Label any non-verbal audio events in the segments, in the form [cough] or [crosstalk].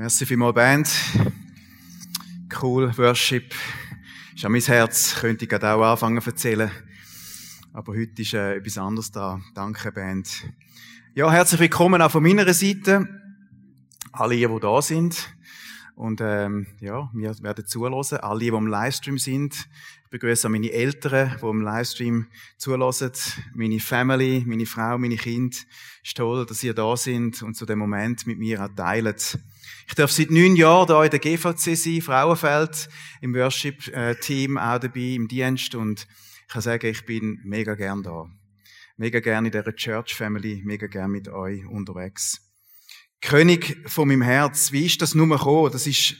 Merci vielmals, Band. Cool, Worship. Ist an mein Herz, könnte ich gerade auch anfangen zu erzählen. Aber heute ist äh, etwas anderes da. Danke, Band. Ja, herzlich willkommen auch von meiner Seite. Alle, die da sind. Und ähm, ja, wir werden zuhören. Alle, die im Livestream sind. Ich begrüße auch meine Eltern, die im Livestream zuhören. Meine Family, meine Frau, meine Kinder. Es ist toll, dass ihr da sind und zu dem Moment mit mir auch teilt. Ich darf seit neun Jahren da in der GVC sein, Frauenfeld, im Worship-Team auch dabei, im Dienst. Und ich kann sagen, ich bin mega gern da. Mega gern in dieser Church Family, mega gern mit euch unterwegs. König von meinem Herz, wie ist das nur gekommen? Das ist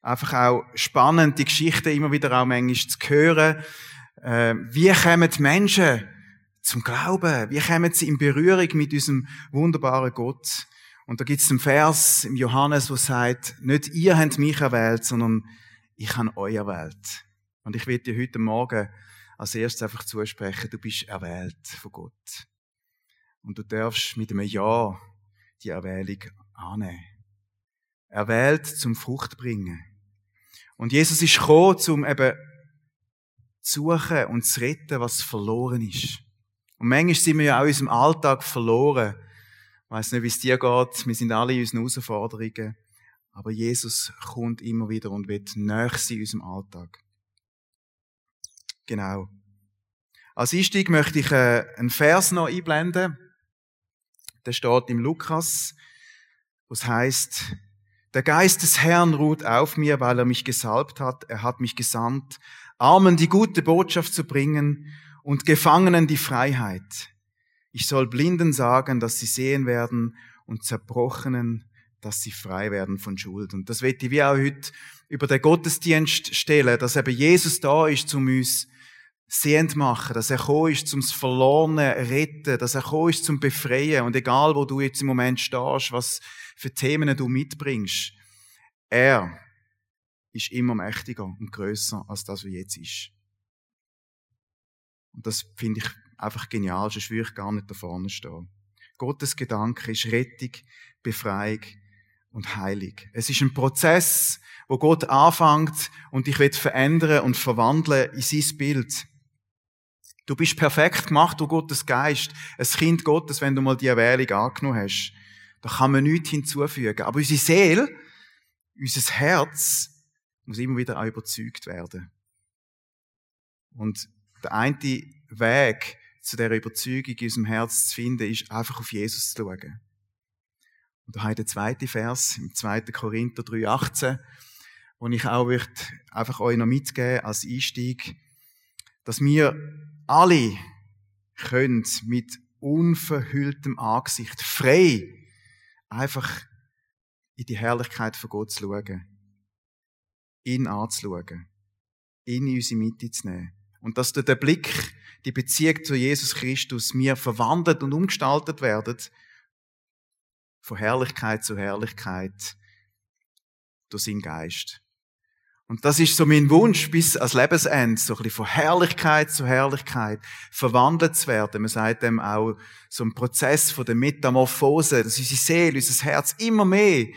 einfach auch spannend, die Geschichte immer wieder auch manchmal zu hören. Äh, wie kommen die Menschen zum Glauben? Wie kommen sie in Berührung mit unserem wunderbaren Gott? Und da gibt es einen Vers im Johannes, wo sagt, nicht ihr habt mich erwählt, sondern ich habe euch erwählt. Und ich will dir heute Morgen als erstes einfach zusprechen, du bist erwählt von Gott. Und du darfst mit einem Ja die Erwählung annehmen. Erwählt zum Frucht bringen. Und Jesus ist gekommen, um eben zu suchen und zu retten, was verloren ist. Und manchmal sind wir ja auch in unserem Alltag verloren. Ich weiss nicht, wie es dir geht. Wir sind alle in unseren Herausforderungen. Aber Jesus kommt immer wieder und wird näher sein in unserem Alltag. Genau. Als Einstieg möchte ich äh, einen Vers noch einblenden. Der steht im Lukas, wo es heißt, der Geist des Herrn ruht auf mir, weil er mich gesalbt hat. Er hat mich gesandt, Armen die gute Botschaft zu bringen und Gefangenen die Freiheit. Ich soll Blinden sagen, dass sie sehen werden und Zerbrochenen, dass sie frei werden von Schuld. Und das wird ich wie auch heute über den Gottesdienst stellen, dass eben Jesus da ist, um uns sehend machen, dass er gekommen ist zum Verlorene retten, dass er gekommen ist zum Befreien. Und egal, wo du jetzt im Moment stehst, was für Themen du mitbringst, er ist immer mächtiger und größer als das, was jetzt ist. Und das finde ich einfach genial, sonst würde ich gar nicht da vorne stehen. Gottes Gedanke ist Rettung, Befreiung und Heilung. Es ist ein Prozess, wo Gott anfängt und dich wird verändern und verwandeln in sein Bild. Du bist perfekt gemacht durch Gottes Geist, ein Kind Gottes, wenn du mal die Erwählung angenommen hast. Da kann man nichts hinzufügen. Aber unsere Seele, unser Herz, muss immer wieder auch überzeugt werden. Und der eine Weg zu der Überzeugung in unserem Herz zu finden, ist einfach auf Jesus zu schauen. Und da habe ich den zweiten Vers im 2. Korinther 3,18, wo ich auch wird einfach euch noch mitgeben als Einstieg, dass wir alle können mit unverhülltem Angesicht frei einfach in die Herrlichkeit von Gott zu schauen, ihn anzuschauen, ihn in unsere Mitte zu nehmen. Und dass der Blick, die Beziehung zu Jesus Christus mir verwandelt und umgestaltet werden, von Herrlichkeit zu Herrlichkeit durch seinen Geist. Und das ist so mein Wunsch bis als Lebensende, so ein bisschen von Herrlichkeit zu Herrlichkeit verwandelt zu werden. Man sagt dem auch so ein Prozess von der Metamorphose, dass unsere Seele, unser Herz immer mehr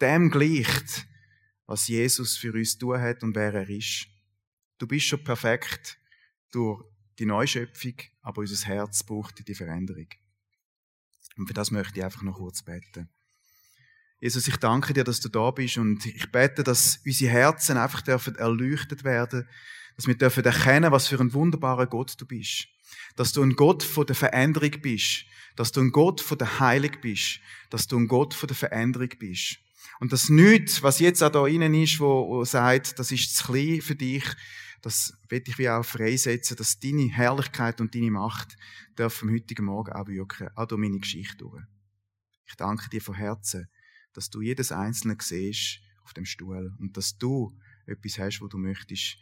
dem gleicht, was Jesus für uns tun hat und wer er ist. Du bist schon perfekt durch die Neuschöpfung, aber unser Herz braucht die Veränderung. Und für das möchte ich einfach noch kurz beten. Jesus, ich danke dir, dass du da bist und ich bete, dass unsere Herzen einfach dürfen erleuchtet werden, dass wir dürfen erkennen, was für ein wunderbarer Gott du bist. Dass du ein Gott von der Veränderung bist, dass du ein Gott von der Heilung bist, dass du ein Gott von der Veränderung bist. Und das nichts, was jetzt auch da innen ist, wo, wo sagt, das ist zu klein für dich, das will ich wie auch freisetzen, dass deine Herrlichkeit und deine Macht dürfen am heutigen Morgen auch wirken, auch durch meine Geschichte durch. Ich danke dir von Herzen, dass du jedes Einzelne siehst auf dem Stuhl und dass du etwas hast, wo du möchtest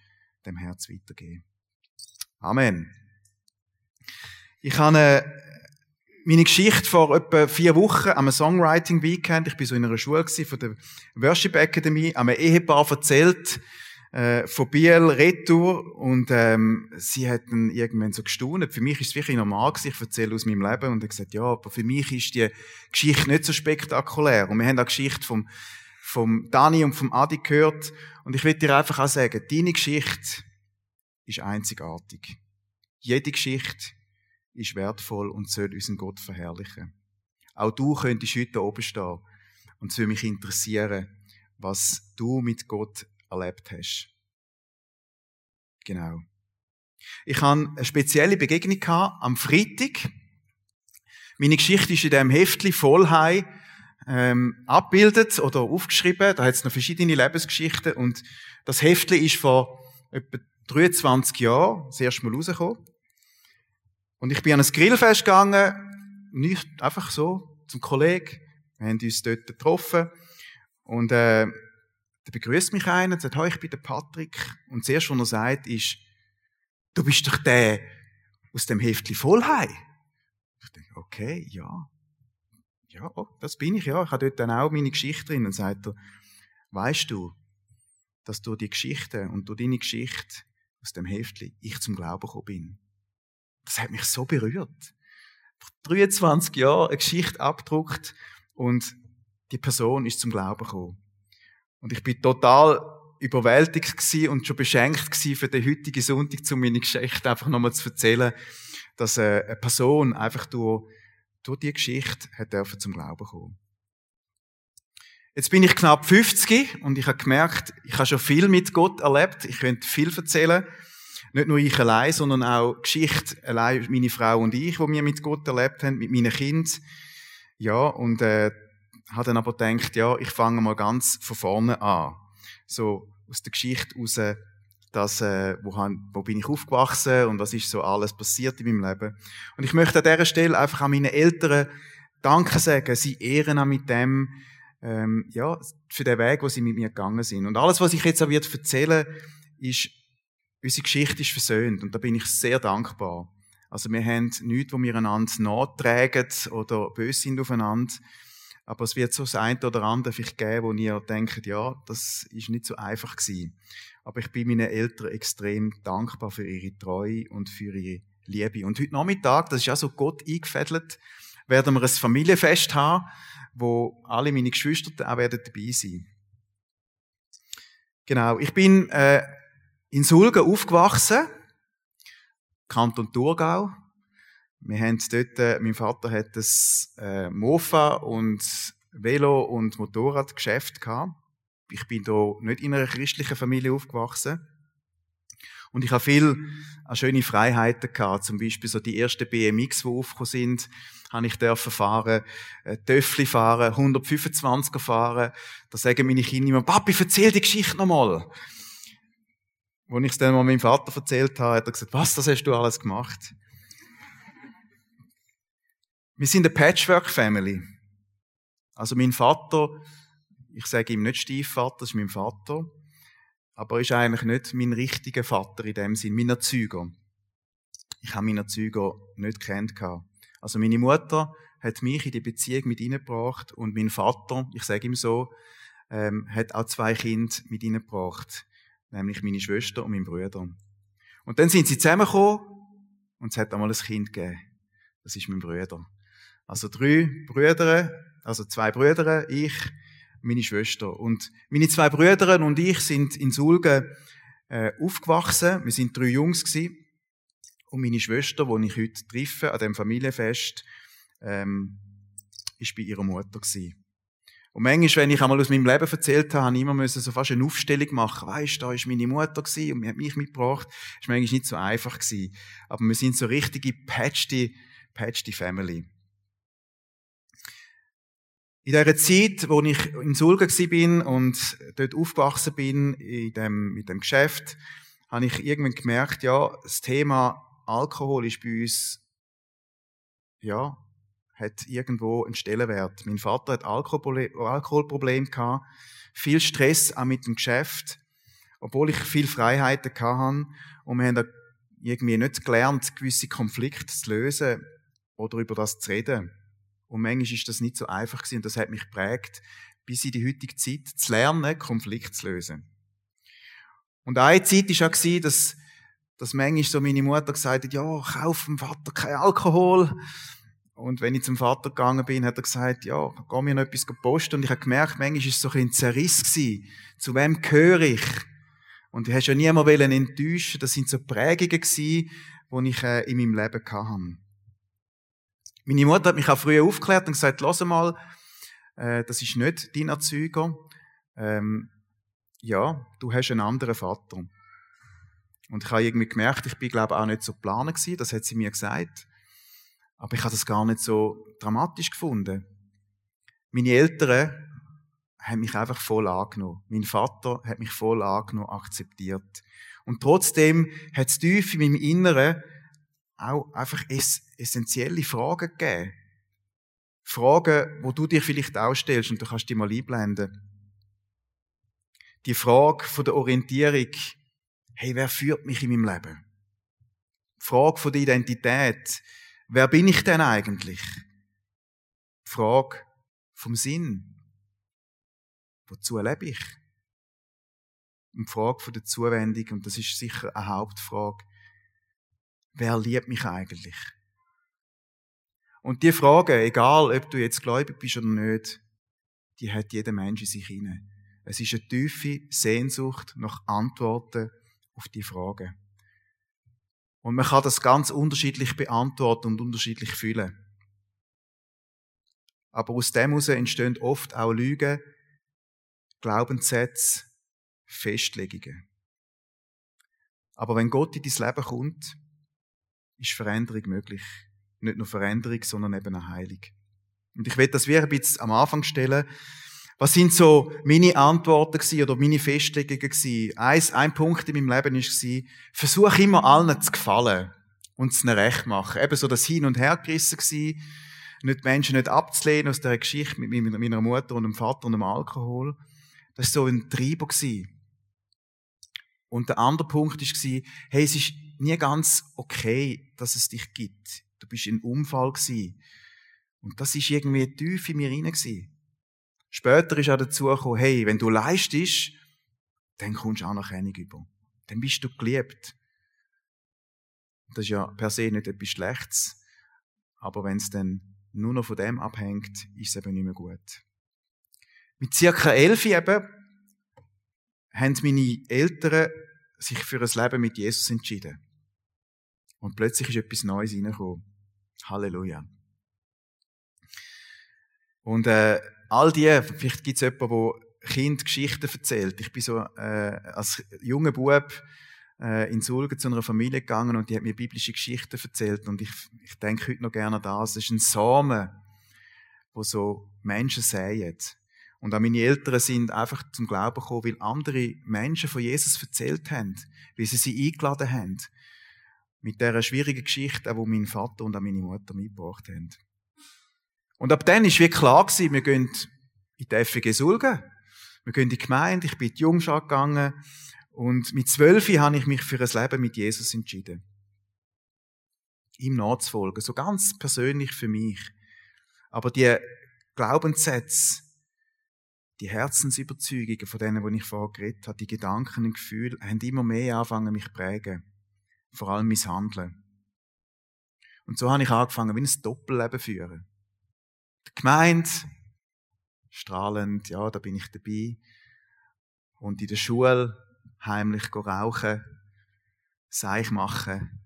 dem Herz weitergeben. Amen. Ich habe äh, meine Geschichte vor etwa vier Wochen am Songwriting Weekend, ich bin so in einer Schule von der Worship Academy, am Ehepaar erzählt, äh, von Biel retour und ähm, sie hatten irgendwann so gestaunt. Für mich ist es wirklich normal gewesen. ich erzähle aus meinem Leben und er gesagt, ja, aber für mich ist die Geschichte nicht so spektakulär. Und wir haben eine Geschichte vom vom Dani und vom Adi gehört. Und ich will dir einfach auch sagen, deine Geschichte ist einzigartig. Jede Geschichte ist wertvoll und soll unseren Gott verherrlichen. Auch du könntest heute oben stehen. Und es würde mich interessieren, was du mit Gott erlebt hast. Genau. Ich hatte eine spezielle Begegnung am Freitag. Meine Geschichte ist in diesem Heftli Vollhei ähm, abbildet oder aufgeschrieben. Da hat es noch verschiedene Lebensgeschichten und das Heftli ist vor etwa 23 Jahren das erste Mal rausgekommen. Und ich bin an ein Grillfest gegangen, nicht einfach so, zum Kollegen. Wir haben uns dort getroffen und äh, da begrüßt mich einer und sagt, hey, ich bin der Patrick. Und zuerst, was er sagt, ist, du bist doch der aus dem Heftli Vollhei. Ich denke, okay, ja. Ja, oh, das bin ich, ja. Ich habe dort dann auch meine Geschichte drin. Und sagt er, weißt du, dass du die Geschichte und du deine Geschichte aus dem Heftli ich zum Glauben gekommen bin. Das hat mich so berührt. Vor 23 Jahren eine Geschichte abgedruckt und die Person ist zum Glauben gekommen. Und ich bin total überwältigt und schon beschenkt für den heutigen Sonntag, um meine Geschichte einfach nochmal zu erzählen, dass äh, eine Person einfach durch, durch die Geschichte hat dürfen zum Glauben kommen. Jetzt bin ich knapp 50 und ich habe gemerkt, ich habe schon viel mit Gott erlebt. Ich könnte viel erzählen. Nicht nur ich allein, sondern auch Geschichte allein, meine Frau und ich, wo wir mit Gott erlebt haben, mit meinen Kindern. Ja, und äh, habe dann aber gedacht, ja, ich fange mal ganz von vorne an. So aus der Geschichte raus, dass, äh, wo, wo bin ich aufgewachsen und was ist so alles passiert in meinem Leben. Und ich möchte an dieser Stelle einfach an meine Eltern Danke sagen. Sie ehren auch mit dem, ähm, ja, für den Weg, wo sie mit mir gegangen sind. Und alles, was ich jetzt auch wird erzählen, ist, unsere Geschichte ist versöhnt. Und da bin ich sehr dankbar. Also wir haben nichts, wo wir einander nachtragen oder böse sind aufeinander. Aber es wird so das eine oder andere vielleicht geben, wo ihr denkt, ja, das ist nicht so einfach gewesen. Aber ich bin meinen Eltern extrem dankbar für ihre Treue und für ihre Liebe. Und heute Nachmittag, das ist ja so Gott eingefädelt, werden wir ein Familienfest haben, wo alle meine Geschwister auch werden dabei sein. Genau. Ich bin äh, in Sulgen aufgewachsen, Kanton Thurgau. Wir haben dort, äh, mein Vater hat das äh, Mofa und Velo und Motorradgeschäft gehabt. Ich bin da nicht in einer christlichen Familie aufgewachsen. Und ich habe viel äh, schöne Freiheiten gehabt. Zum Beispiel so die ersten BMX, die aufgekommen sind, habe ich dürfen fahren, äh, Töffli fahren, 125er fahren. Da sagen meine Kinder immer, Papi, erzähl die Geschichte nochmal. Als ich es dann mal meinem Vater erzählt habe, hat er gesagt, was, das hast du alles gemacht? Wir sind eine Patchwork-Family. Also mein Vater, ich sage ihm nicht Stiefvater, das ist mein Vater, aber er ist eigentlich nicht mein richtiger Vater in dem Sinn, mein Erzeuger. Ich habe meinen Erzeuger nicht kennt Also meine Mutter hat mich in die Beziehung mit gebracht und mein Vater, ich sage ihm so, ähm, hat auch zwei Kinder mit gebracht, nämlich meine Schwester und mein Bruder. Und dann sind sie zusammengekommen und es hat einmal ein Kind gegeben. Das ist mein Bruder. Also drei Brüder, also zwei Brüder, ich, meine Schwester. Und meine zwei Brüder und ich sind in Sulgen äh, aufgewachsen. Wir sind drei Jungs gewesen. Und meine Schwester, die ich heute treffe, an dem Familienfest, ähm, ist bei ihrer Mutter gewesen. Und manchmal, wenn ich einmal aus meinem Leben erzählt habe, habe ich immer müssen so fast eine Aufstellung machen. Weißt, da ist meine Mutter gewesen und die hat mich mitgebracht. Das war manchmal nicht so einfach gewesen. Aber wir sind so richtige patched, patched Family. In dieser Zeit, wo ich in Sulga bin und dort aufgewachsen bin, in dem, mit dem Geschäft, habe ich irgendwann gemerkt, ja, das Thema Alkohol ist bei uns, ja, hat irgendwo einen Stellenwert. Mein Vater hat Alkoholproblem, Alkoholproblem gehabt, viel Stress auch mit dem Geschäft, obwohl ich viel Freiheiten hatte. Und wir haben irgendwie nicht gelernt, gewisse Konflikte zu lösen oder über das zu reden. Und manchmal ist das nicht so einfach gewesen und das hat mich geprägt, bis in die heutige Zeit zu lernen, Konflikte zu lösen. Und eine Zeit war auch, dass, dass manchmal so meine Mutter gesagt hat, ja, kauf dem Vater kein Alkohol. Und wenn ich zum Vater gegangen bin, hat er gesagt, ja, geh mir noch etwas posten. Und ich habe gemerkt, manchmal war es so ein Zerriss gewesen. Zu wem gehöre ich? Und ich hast ja niemand enttäuschen Das sind so Prägungen gewesen, die ich äh, in meinem Leben hatte. Meine Mutter hat mich auch früher aufgeklärt und gesagt, lass mal, äh, das ist nicht dein Erzeuger. Ähm, ja, du hast einen anderen Vater. Und ich habe irgendwie gemerkt, ich bin, glaube ich, auch nicht so planen gewesen, das hat sie mir gesagt. Aber ich habe das gar nicht so dramatisch gefunden. Meine Eltern haben mich einfach voll angenommen. Mein Vater hat mich voll angenommen, akzeptiert. Und trotzdem hat es tief in meinem Inneren auch einfach essentielle Fragen gegeben. Fragen, wo du dir vielleicht auch stellst und du kannst die mal einblenden. Die Frage von der Orientierung, hey, wer führt mich in meinem Leben? Die Frage von der Identität, wer bin ich denn eigentlich? Die Frage vom Sinn, wozu lebe ich? Und die Frage von der Zuwendung, und das ist sicher eine Hauptfrage, wer liebt mich eigentlich? Und die Frage, egal ob du jetzt gläubig bist oder nicht, die hat jeder Mensch in sich hinein. Es ist eine tiefe Sehnsucht nach Antworten auf die Frage. Und man kann das ganz unterschiedlich beantworten und unterschiedlich fühlen. Aber aus dem heraus entstehen oft auch Lügen, Glaubenssätze, Festlegungen. Aber wenn Gott in dein Leben kommt, ist Veränderung möglich. Nicht nur Veränderung, sondern eben eine Heilung. Und ich werde das wieder ein bisschen am Anfang stellen. Was sind so meine Antworten gewesen oder meine Festlegungen gewesen? Eins, ein Punkt in meinem Leben war, versuch immer allen zu gefallen und es recht machen. Eben so das Hin- und Hergerissen gewesen, nicht Menschen nicht abzulehnen aus der Geschichte mit meiner Mutter und dem Vater und dem Alkohol. Das war so ein Treiber gewesen. Und der andere Punkt war, hey, es ist nie ganz okay, dass es dich gibt. Du bist ein Unfall gewesen. Und das ist irgendwie tief in mir gewesen. Später ist auch dazu gekommen, hey, wenn du leistest, dann kommst du auch noch Anerkennung über. Dann bist du geliebt. Das ist ja per se nicht etwas Schlechtes. Aber wenn es dann nur noch von dem abhängt, ist es eben nicht mehr gut. Mit circa elf eben haben meine Eltern sich für ein Leben mit Jesus entschieden. Und plötzlich ist etwas Neues reingekommen. Halleluja. Und äh, all die, vielleicht gibt es jemanden, der Kind Geschichten erzählt. Ich bin so äh, als junger Bub äh, in Sulgen zu einer Familie gegangen und die hat mir biblische Geschichten erzählt und ich, ich denke heute noch gerne an das. Es ist ein Samen, wo so Menschen säen. Und auch meine Eltern sind einfach zum Glauben gekommen, weil andere Menschen von Jesus erzählt haben, wie sie sie eingeladen haben. Mit dieser schwierigen Geschichte, die mein Vater und meine Mutter mitgebracht haben. Und ab dann war wie klar gewesen, wir gehen in die FG Sulgen. Wir gehen in die Gemeinde, ich bin in die Jungschar gegangen. Und mit zwölf habe ich mich für ein Leben mit Jesus entschieden. Ihm nachzufolgen. So ganz persönlich für mich. Aber die Glaubenssätze, die Herzensüberzeugungen von denen, die ich vorher geredet habe, die Gedanken und Gefühle, haben immer mehr angefangen, mich zu prägen. Vor allem mein Handeln. Und so habe ich angefangen, wie ein Doppelleben führen. Die Gemeinde, strahlend, ja, da bin ich dabei. Und in der Schule heimlich rauchen, Seich machen.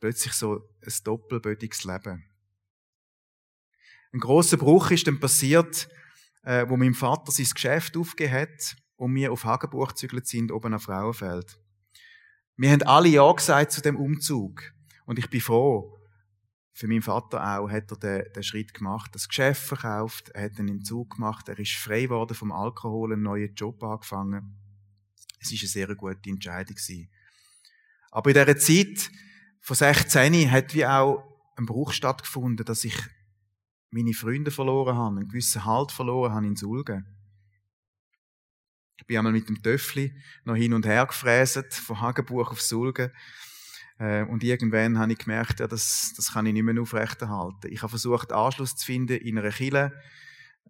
Plötzlich so ein doppelbödiges Leben. Ein großer Bruch ist dann passiert, äh, wo mein Vater sein Geschäft aufgegeben hat und wir auf Hagenbuch gezügelt sind, oben auf Frauenfeld. Wir haben alle Ja gesagt zu dem Umzug. Und ich bin froh, für meinen Vater auch hat er den, den Schritt gemacht, das Geschäft verkauft, er hat einen Entzug gemacht, er ist frei geworden vom Alkohol, einen neuen Job angefangen. Es ist eine sehr gute Entscheidung gewesen. Aber in dieser Zeit von 16 hat wie auch ein Bruch stattgefunden, dass ich meine Freunde verloren habe, einen gewissen Halt verloren habe in Sulgen. Ich bin einmal mit dem Töffli noch hin und her gefräset, von Hagenbuch auf Sulgen. Äh, und irgendwann habe ich gemerkt, ja, das, das kann ich nicht mehr aufrechterhalten. Ich habe versucht, Anschluss zu finden in einer Kille,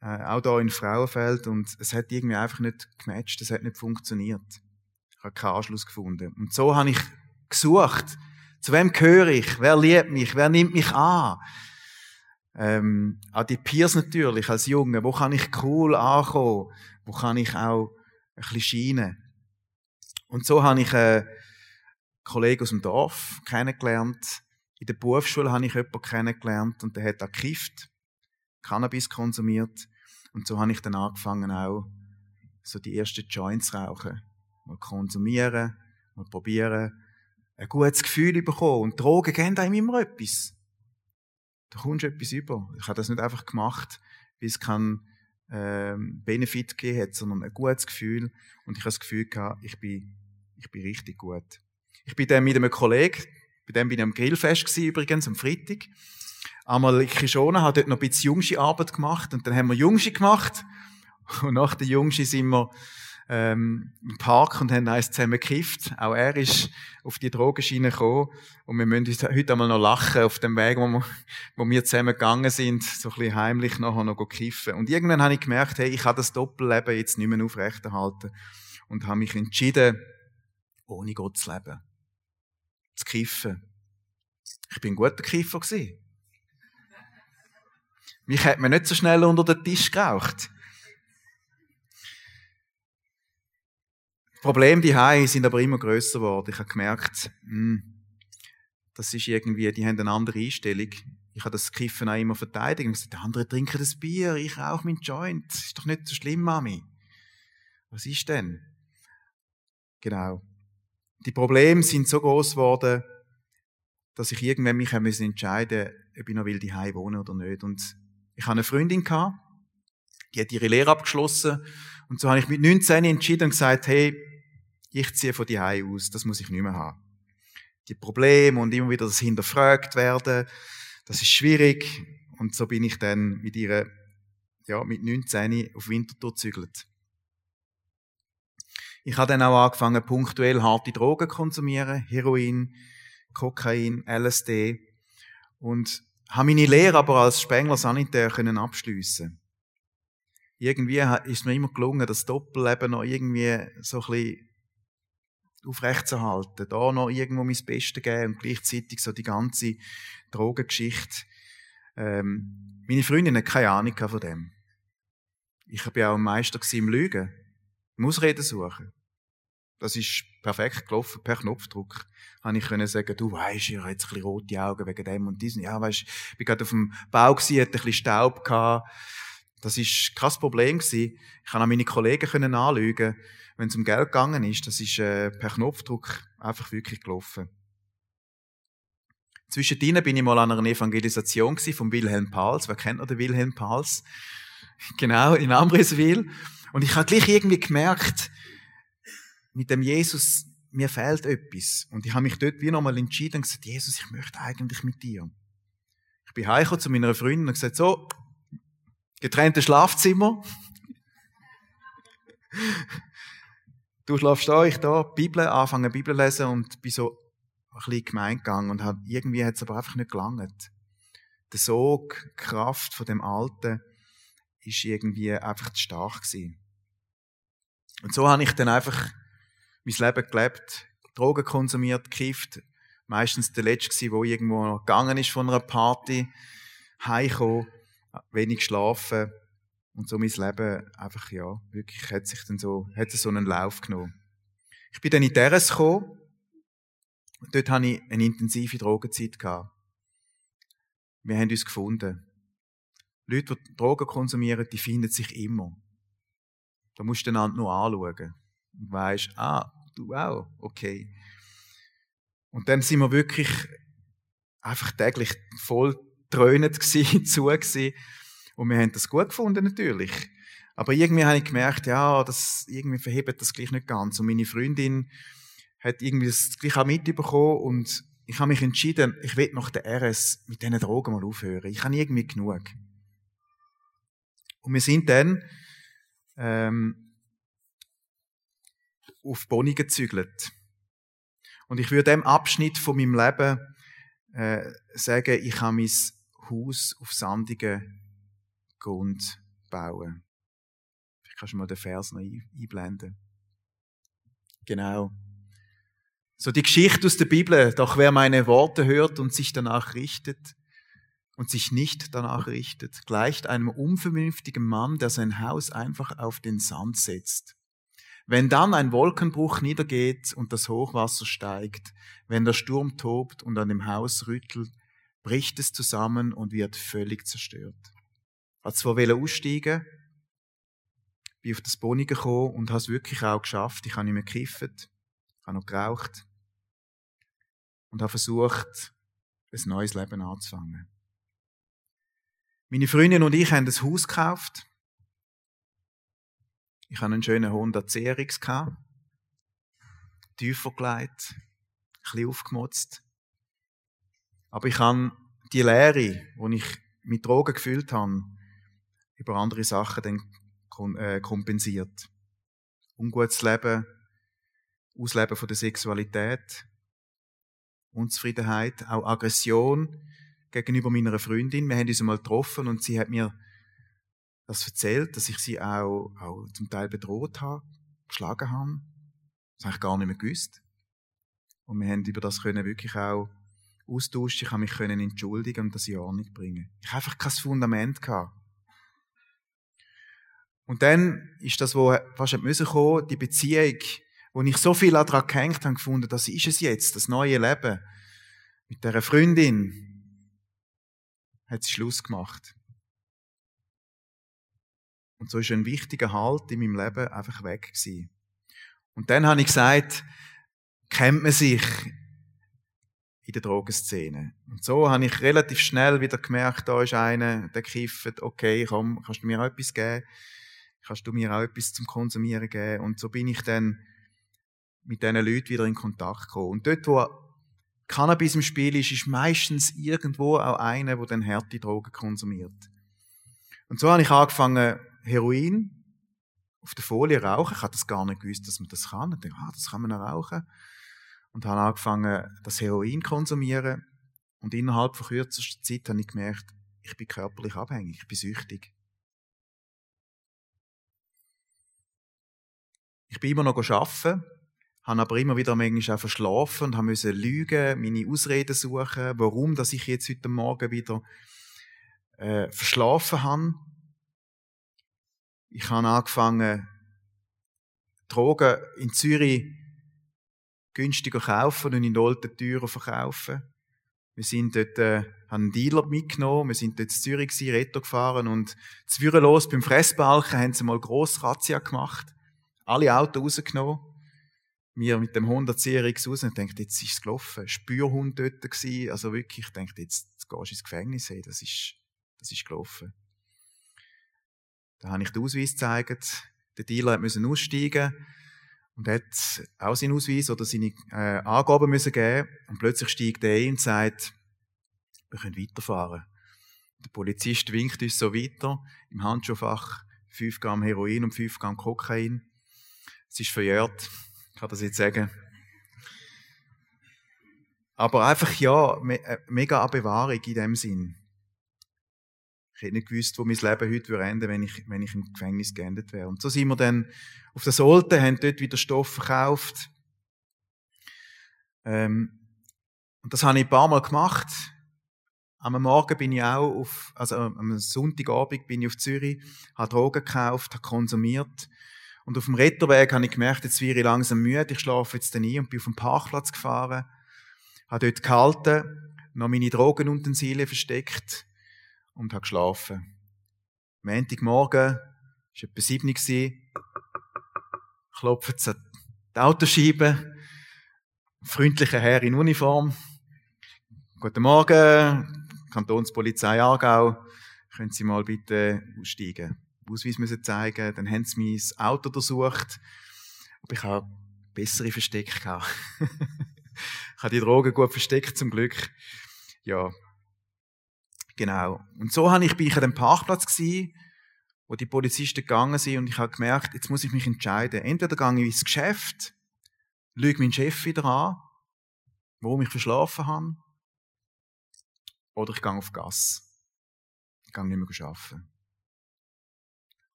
äh, auch da in Frauenfeld, und es hat irgendwie einfach nicht gematcht, es hat nicht funktioniert. Ich habe keinen Anschluss gefunden. Und so habe ich gesucht Zu wem gehöre ich? Wer liebt mich? Wer nimmt mich an? Ähm, an die Peers natürlich, als Junge. Wo kann ich cool ankommen? Wo kann ich auch ein bisschen scheinen? Und so habe ich einen Kollegen aus dem Dorf kennengelernt. In der Berufsschule habe ich jemanden kennengelernt und der hat auch gekifft, Cannabis konsumiert. Und so habe ich dann angefangen auch so die ersten Joints rauchen. Mal konsumieren, mal probieren, ein gutes Gefühl bekommen. Und Drogen geben einem immer etwas. Da kommst du etwas über. Ich habe das nicht einfach gemacht, weil es keinen ähm, Benefit gegeben hat, sondern ein gutes Gefühl. Und ich habe das Gefühl gehabt, ich bin, ich bin richtig gut. Ich bin dann mit einem Kollegen, bei dem bin ich am Grillfest gewesen, übrigens, am Freitag. Einmal in Kishona, hat dort noch ein bisschen jungsche Arbeit gemacht und dann haben wir Jungsche gemacht. Und nach der Jungsche sind wir ähm, im Park und haben eins zusammen gekifft. Auch er ist auf die Drogenschiene gekommen. Und wir müssen heute einmal noch lachen auf dem Weg, wo wir, wo wir zusammen gegangen sind, so ein bisschen heimlich nachher noch kiffen. Und irgendwann habe ich gemerkt, hey, ich kann das Doppelleben jetzt nicht mehr aufrechterhalten. Und habe mich entschieden, ohne Gott zu leben. Zu kiffen. Ich bin ein guter Kiffer gewesen. Mich hat man nicht so schnell unter den Tisch geraucht. Probleme die Hai sind aber immer größer geworden. Ich habe gemerkt, mh, hm, das ist irgendwie, die haben eine andere Einstellung. Ich habe das Kiffen auch immer verteidigt und gesagt, die anderen trinken das Bier, ich rauche mein Joint. Das ist doch nicht so schlimm, Mami. Was ist denn? Genau. Die Probleme sind so groß geworden, dass ich irgendwann mich entscheiden musste, ob ich noch will die Hai wohnen oder nicht. Und ich hatte eine Freundin gehabt, die hat ihre Lehre abgeschlossen und so habe ich mit 19 entschieden und gesagt, hey, ich ziehe von die aus, das muss ich nicht mehr haben. Die Probleme und immer wieder das hinterfragt werden, das ist schwierig. Und so bin ich dann mit ihr, ja, mit 19 auf Winterthur gezügelt. Ich habe dann auch angefangen, punktuell harte Drogen zu konsumieren, Heroin, Kokain, LSD und habe meine Lehre aber als Spengler Sanitär können abschliessen. Irgendwie ist mir immer gelungen, das Doppelleben noch irgendwie so ein bisschen aufrechtzuerhalten, da noch irgendwo mein Bestes geben und gleichzeitig so die ganze Drogengeschichte. Ähm, meine Freundin hat keine Ahnung von dem. Ich war ja auch ein Meister im Lügen, im Ausreden suchen. Das ist perfekt gelaufen, per Knopfdruck. Habe ich können sagen, du weisst, ich habe jetzt ein bisschen rote Augen wegen dem und diesem. Ja, weisst, ich bin gerade auf dem Bau gewesen, hatte ein bisschen Staub gehabt. Das ist kein Problem gewesen. Ich kann auch meine Kollegen können anlügen wenn es um Geld gegangen ist, das ist äh, per Knopfdruck einfach wirklich gelaufen. Zwischendrin bin ich mal an einer Evangelisation von Wilhelm Pals. Wer kennt noch den Wilhelm Pals? [laughs] Genau, in Ambriswil. Und ich habe gleich irgendwie gemerkt, mit dem Jesus, mir fehlt etwas. Und ich habe mich dort wie nochmal entschieden und gesagt, Jesus, ich möchte eigentlich mit dir. Ich bin heimgekommen zu meiner Freundin und gesagt, so, getrennte Schlafzimmer. [laughs] Du schlafst da, ich da, Bibel, anfangen Bibel lesen und bin so ein bisschen gemein und hat, irgendwie hat es aber einfach nicht gelangt. Der Sog, die Kraft von dem Alten ist irgendwie einfach zu stark gewesen. Und so habe ich dann einfach mein Leben gelebt, Drogen konsumiert, gekifft, meistens der Letzte der irgendwo noch gegangen ist von einer Party, heimgekommen, wenig geschlafen, und so mein Leben einfach, ja, wirklich hat sich dann so, hat so einen Lauf genommen. Ich bin dann in Teres gekommen. Und dort hatte ich eine intensive Drogenzeit gehabt. Wir haben uns gefunden. Leute, die Drogen konsumieren, die finden sich immer. Da musst du einander nur anschauen. Und weisst, ah, du auch, okay. Und dann sind wir wirklich einfach täglich voll dröhnend [laughs] gewesen, zu gewesen. Und wir haben das gut gefunden, natürlich. Aber irgendwie habe ich gemerkt, ja, das, irgendwie verhebt das gleich nicht ganz. Und meine Freundin hat irgendwie das gleich auch mitbekommen und ich habe mich entschieden, ich will nach der RS mit diesen Drogen mal aufhören. Ich habe irgendwie genug. Und wir sind dann ähm, auf Boni gezügelt. Und ich würde dem Abschnitt von meinem Leben äh, sagen, ich habe mein Haus auf sandigen Grund bauen. Vielleicht kannst du mal den Vers noch einblenden. Genau. So die Geschichte aus der Bibel, doch wer meine Worte hört und sich danach richtet und sich nicht danach richtet, gleicht einem unvernünftigen Mann, der sein Haus einfach auf den Sand setzt. Wenn dann ein Wolkenbruch niedergeht und das Hochwasser steigt, wenn der Sturm tobt und an dem Haus rüttelt, bricht es zusammen und wird völlig zerstört. Hat zwar aussteigen, bin auf das Boni gekommen und habe es wirklich auch geschafft. Ich habe nicht mehr gekifft, habe noch geraucht und habe versucht, ein neues Leben anzufangen. Meine Freundin und ich haben das Haus gekauft. Ich hatte einen schönen Honda CRX tiefer gelegt, ein bisschen aufgemotzt. Aber ich habe die Leere, die ich mit Drogen gefüllt habe, über andere Sachen dann äh, kompensiert. Ungutes Leben, Ausleben von der Sexualität, Unzufriedenheit, auch Aggression gegenüber meiner Freundin. Wir haben uns einmal getroffen und sie hat mir das erzählt, dass ich sie auch, auch zum Teil bedroht habe, geschlagen habe. Das habe ich gar nicht mehr gewusst. Und wir haben über das können wirklich auch austauschen. Ich habe mich können entschuldigen und das in Ordnung bringen. Ich habe einfach kein Fundament gehabt. Und dann ist das, wo fast müssen kommen, die Beziehung, wo ich so viel daran gehängt habe, gefunden, das ist es jetzt, das neue Leben. Mit dieser Freundin hat sie Schluss gemacht. Und so ist ein wichtiger Halt in meinem Leben einfach weg gewesen. Und dann habe ich gesagt, kennt man sich in der Drogenszene. Und so habe ich relativ schnell wieder gemerkt, da ist einer, der kifft, okay, komm, kannst du mir auch etwas geben? Kannst du mir auch etwas zum Konsumieren geben? Und so bin ich dann mit diesen Leuten wieder in Kontakt gekommen. Und dort, wo Cannabis im Spiel ist, ist meistens irgendwo auch einer, der dann harte Drogen konsumiert. Und so habe ich angefangen, Heroin auf der Folie rauchen. Ich hatte das gar nicht gewusst, dass man das kann. Ich dachte, ah, das kann man auch rauchen. Und habe angefangen, das Heroin zu konsumieren. Und innerhalb von kürzester Zeit habe ich gemerkt, ich bin körperlich abhängig, ich bin süchtig. Ich bin immer noch arbeiten, habe aber immer wieder manchmal auch verschlafen und musste lügen, meine Ausreden suchen, warum dass ich jetzt heute Morgen wieder äh, verschlafen habe. Ich habe angefangen, Drogen in Zürich günstiger kaufen und in Olten teurer verkaufen. Wir sind dort, äh, haben einen Dealer mitgenommen, wir sind dort in Zürich gewesen, Retto gefahren und zwürrenlos beim Fressbalken haben sie mal gross Razzia gemacht alle Autos rausgenommen. Wir mit dem 100 CRX raus und denkt, jetzt ist es gelaufen. Spürhund dort gewesen. Also wirklich, ich denke, jetzt, gehst du ins Gefängnis. Hey, das ist, das ist gelaufen. Da habe ich den Ausweis gezeigt. Der Dealer musste aussteigen und hat auch seinen Ausweis oder seine äh, Angaben müssen geben. Und plötzlich steigt er ein und sagt, wir können weiterfahren. Der Polizist winkt uns so weiter. Im Handschuhfach 5 Gramm Heroin und 5 Gramm Kokain. Es ist verjährt, kann das jetzt sagen. Aber einfach ja, äh, mega Bewahrung in dem Sinn. Ich hätte nicht gewusst, wo mein Leben heute enden würde, wenn ich, wenn ich im Gefängnis geendet wäre. Und so sind wir dann auf der Solte, haben dort wieder Stoff verkauft. Ähm, und das habe ich ein paar Mal gemacht. Am Morgen bin ich auch auf, also am Sonntagabend bin ich auf Zürich, habe Drogen gekauft, habe konsumiert und auf dem Retterweg habe ich gemerkt, jetzt wäre ich langsam müde, ich schlafe jetzt ein und bin auf den Parkplatz gefahren, habe dort gehalten, noch meine Drogenutensilien versteckt und habe geschlafen. Montagmorgen, es war etwa sieben, klopft es an die Autoscheibe, freundlicher Herr in Uniform. Guten Morgen, Kantonspolizei Aargau, können Sie mal bitte aussteigen? Ausweis müssen zeigen, dann haben sie mein Auto untersucht. Aber ich habe bessere Verstecke [laughs] ich habe die Drogen gut versteckt, zum Glück. Ja. Genau. Und so habe ich, bin ich an dem Parkplatz gewesen, wo die Polizisten gegangen sind und ich habe gemerkt, jetzt muss ich mich entscheiden. Entweder gehe ich ins Geschäft, lüge meinen Chef wieder an, warum ich verschlafen habe, oder ich gehe auf Gas. Ich gehe nicht mehr arbeiten.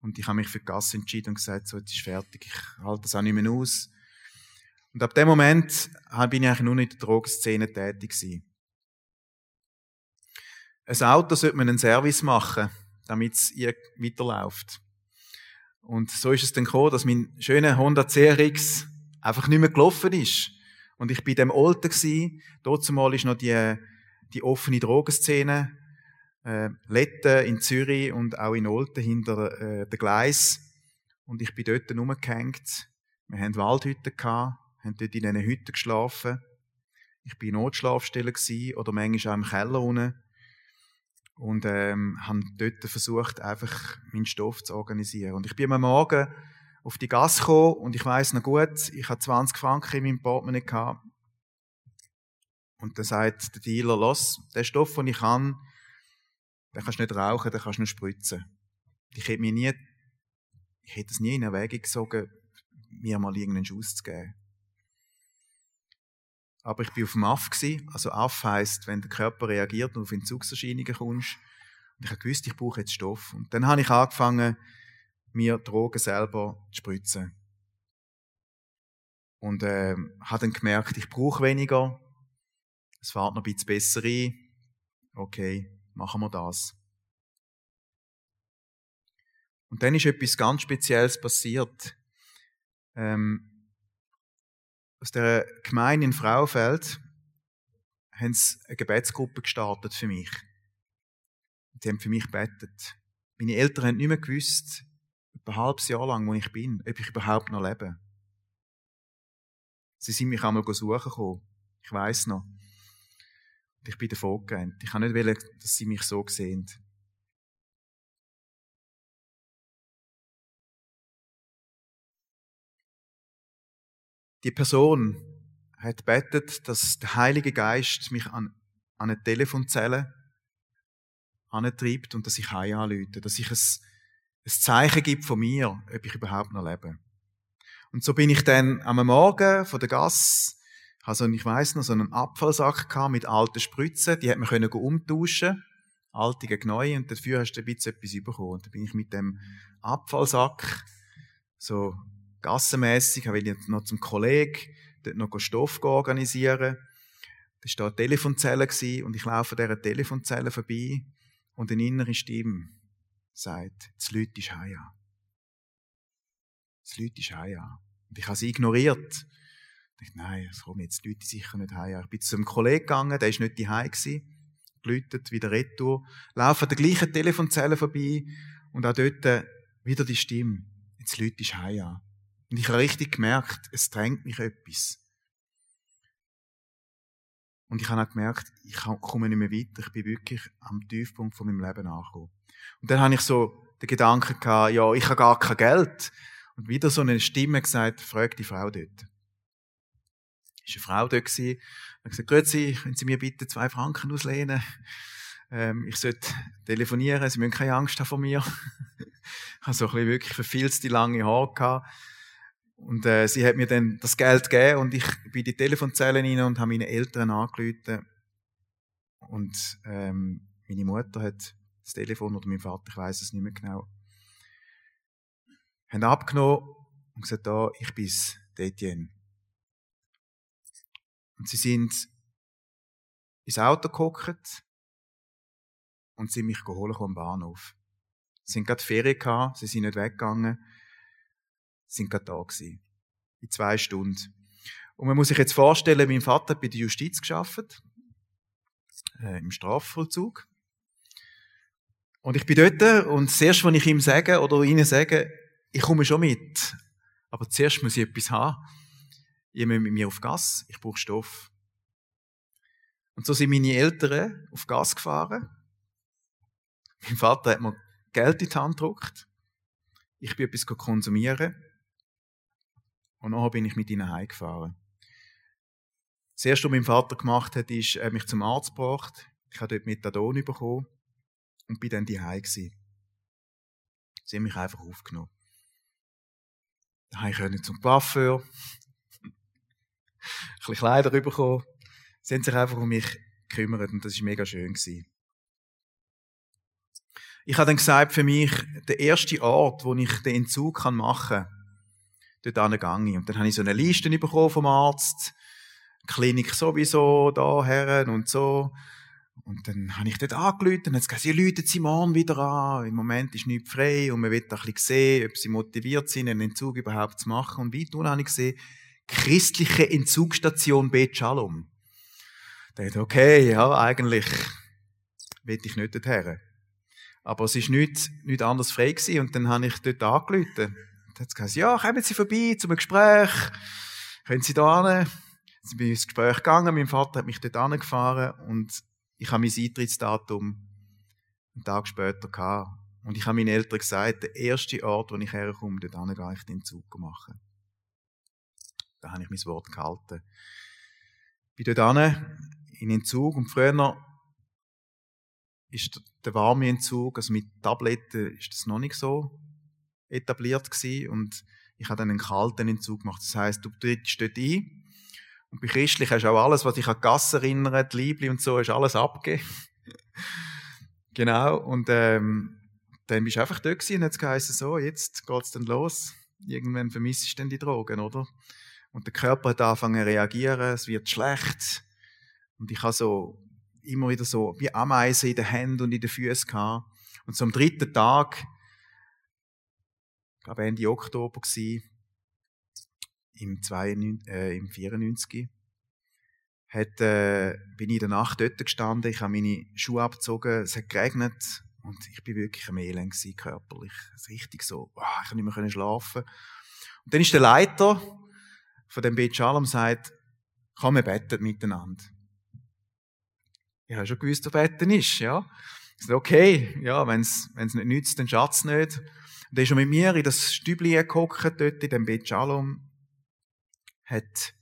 Und ich habe mich für Gasse entschieden und gesagt, so, jetzt ist fertig, ich halte das auch nicht mehr aus. Und ab dem Moment bin ich eigentlich nur in der Drogenszene tätig gewesen. Ein Auto sollte man einen Service machen, damit es weiterläuft. Und so ist es dann gekommen, dass mein schöner Honda CRX einfach nicht mehr gelaufen ist. Und ich bin dem Alten gsi. Dort zumal ist noch die, die offene Drogenszene, äh, Letten in Zürich und auch in Olten hinter äh, den Gleis. Und ich bin dort rumgehängt. Wir hatten Waldhütten gehabt, haben dort in diesen Hütten geschlafen. Ich bin in Notschlafstelle gsi oder manchmal auch im Keller unten und ähm, habe dort versucht, einfach meinen Stoff zu organisieren. Und ich bin am Morgen auf die Gasse gekommen und ich weiß noch gut, ich hatte 20 Franken in meinem Portemonnaie gehabt. Und dann sagt der Dealer, los, der Stoff, den ich kann, den kannst du nicht rauchen, den kannst du nur spritzen. Ich hätte mir nie, ich hätte es nie in Erwägung gezogen, mir mal irgendeinen Schuss zu geben. Aber ich bin auf dem Aff. Also Aff heisst, wenn der Körper reagiert und auf Entzugserscheinungen kommst. Und ich gewusst, ich brauche jetzt Stoff. Und dann habe ich angefangen, mir Drogen selber zu spritzen. Und äh, habe dann gemerkt, ich brauche weniger. Es fährt noch ein bisschen besser ein. Okay, machen wir das. Und dann ist etwas ganz Spezielles passiert. Ähm, aus der Gemeinde in Frauenfeld haben sie eine Gebetsgruppe gestartet für mich. Sie haben für mich gebetet. Meine Eltern haben nicht mehr gewusst, etwa ein halbes Jahr lang, wo ich bin, ob ich überhaupt noch lebe. Sie sind mich einmal suchen gekommen. Ich weiß noch. Ich bin davon gerannt. Ich kann nicht wollen, dass sie mich so sehen. Die Person hat betet, dass der Heilige Geist mich an, an eine Telefonzelle antreibt und dass ich heim anrufe, dass ich ein, ein Zeichen gibt von mir, ob ich überhaupt noch lebe. Und so bin ich dann am Morgen von der Gas, also ich weiß noch, so einen Abfallsack mit alten Spritzen, die hat man umtauschen, alte gegen neue, und dafür hast du ein bisschen etwas bekommen. Und dann bin ich mit dem Abfallsack so gassenmässig, will ich noch zum Kollegen dort noch Stoff organisieren. Das war da eine Telefonzelle und ich laufe dieser Telefonzelle vorbei und eine innere Stimme sagt, das Leute ist heia. Das Leute ist heia. Und ich habe sie ignoriert. Ich dachte, nein, es kommen jetzt die Leute sicher nicht heia. Ich bin zu einem Kollegen gegangen, der war nicht die gewesen. Geläutet, wieder retour. Laufe an der gleichen Telefonzelle vorbei und auch dort wieder die Stimme. Jetzt Leute ist heia. Und ich habe richtig gemerkt, es drängt mich etwas. Und ich habe auch gemerkt, ich komme nicht mehr weiter. Ich bin wirklich am Tiefpunkt von meinem Leben angekommen. Und dann habe ich so den Gedanken gehabt, ja, ich habe gar kein Geld. Und wieder so eine Stimme gesagt, frag die Frau dort. Ist eine Frau dort gewesen. Und gesagt, Grüezi, können Sie mir bitte zwei Franken auslehnen? Ähm, ich sollte telefonieren, Sie müssen keine Angst haben vor mir. [laughs] ich habe so ein bisschen wirklich verfilzte lange Haare gehabt. Und äh, sie hat mir dann das Geld gegeben und ich bin in die Telefonzelle rein und habe meine Eltern angerufen. Und ähm, meine Mutter hat das Telefon oder mein Vater, ich weiß es nicht mehr genau, haben abgenommen und gesagt, da, ich bin's, Etienne. Und sie sind ins Auto geguckt und sie mich geholt am Bahnhof. Sie sind gerade Ferien gehabt, sie sind nicht weggegangen sind gerade da gewesen. In zwei Stunden. Und man muss sich jetzt vorstellen, mein Vater hat bei der Justiz geschafft, äh, im Strafvollzug. Und ich bin dort und zuerst, wenn ich ihm sage oder ihnen sage, ich komme schon mit, aber zuerst muss ich etwas haben. Ihr müsst mit mir auf Gas, ich brauche Stoff. Und so sind meine Eltern auf Gas gefahren. Mein Vater hat mir Geld in die Hand gedruckt. Ich bin etwas konsumieren. Und nachher bin ich mit ihnen heimgefahren. Das erste, was mein Vater gemacht hat, ist, er mich zum Arzt gebracht. Ich habe dort Methadon bekommen und bin dann daheim gewesen. Sie haben mich einfach aufgenommen. Dann konnte ich zum Coiffeur, bisschen Kleider bekommen. Sie haben sich einfach um mich gekümmert und das war mega schön. Gewesen. Ich habe dann gesagt, für mich, der erste Ort, wo ich den Entzug machen kann, dort gegangen. Und dann habe ich so eine Liste bekommen vom Arzt. Klinik sowieso, da, Herren und so. Und dann habe ich dort angerufen und gesagt, sie läuten sie morgen wieder an. Im Moment ist nichts frei und man will ein bisschen sehen, ob sie motiviert sind, einen Entzug überhaupt zu machen. Und wie tun habe ich gesehen, christliche Entzugsstation Bet Shalom. Dachte okay, ja, eigentlich will ich nicht dorthin. Aber es ist nicht, nicht anders frei gewesen. Und dann habe ich dort angerufen. Und hat gesagt, ja, kommen Sie vorbei zum Gespräch. Können Sie da hin? Sind wir ins Gespräch gegangen. Mein Vater hat mich dort angefahren und ich habe mein Eintrittsdatum einen Tag später gehabt. Und ich habe meinen Eltern gesagt, der erste Ort, wo ich herkomme, dort gehe ich den Zug machen. Da habe ich mein Wort gehalten. Ich bin dort in den Zug und früher ist der warme Entzug, also mit Tabletten ist das noch nicht so etabliert gewesen und ich habe dann einen kalten Entzug gemacht. Das heißt, du trittst dort ein und bei christlich hast du auch alles, was dich an die Gasse erinnert, Liebli und so, ist alles abgegeben. [laughs] genau, und ähm, dann bist du einfach dort gewesen und hat es so, jetzt geht's dann los. Irgendwann vermisst du dann die Drogen, oder? Und der Körper hat angefangen zu reagieren, es wird schlecht. Und ich habe so immer wieder so wie Ameisen in den Händen und in den Füßen gehabt. Und so am dritten Tag, ich glaube Ende Oktober gewesen, im, 92, äh, im 94, hat, äh, bin ich in der Nacht dort gestanden, ich habe meine Schuhe abgezogen, es hat geregnet und ich bin wirklich am Elend gewesen, körperlich. Richtig so, oh, ich konnte nicht mehr schlafen. Und dann ist der Leiter von dem Bet Shalom sagt, komm, wir beten miteinander. Ich habe schon gewusst, wer beten ist, ja. Ich sage, okay, ja, wenn es nicht nützt, dann Schatz nicht. Und er ist schon mit mir in das Stübli geguckt, dort in dem Bet Shalom hat